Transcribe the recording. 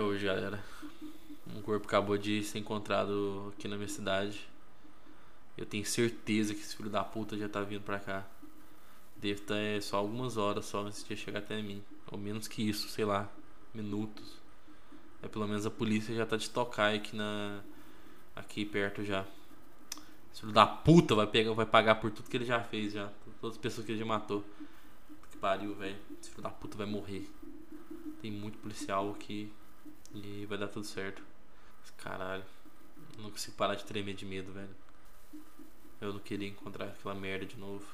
É hoje, galera. Um corpo acabou de ser encontrado aqui na minha cidade. Eu tenho certeza que esse filho da puta já tá vindo pra cá. Deve estar é, só algumas horas só antes de chegar até mim. Ou menos que isso, sei lá. Minutos. É pelo menos a polícia já tá de tocar aqui na. Aqui perto já. Esse filho da puta vai pegar, vai pagar por tudo que ele já fez já. Todas as pessoas que ele já matou. Que pariu, velho. Esse filho da puta vai morrer. Tem muito policial aqui. E vai dar tudo certo. Caralho. Não consigo parar de tremer de medo, velho. Eu não queria encontrar aquela merda de novo.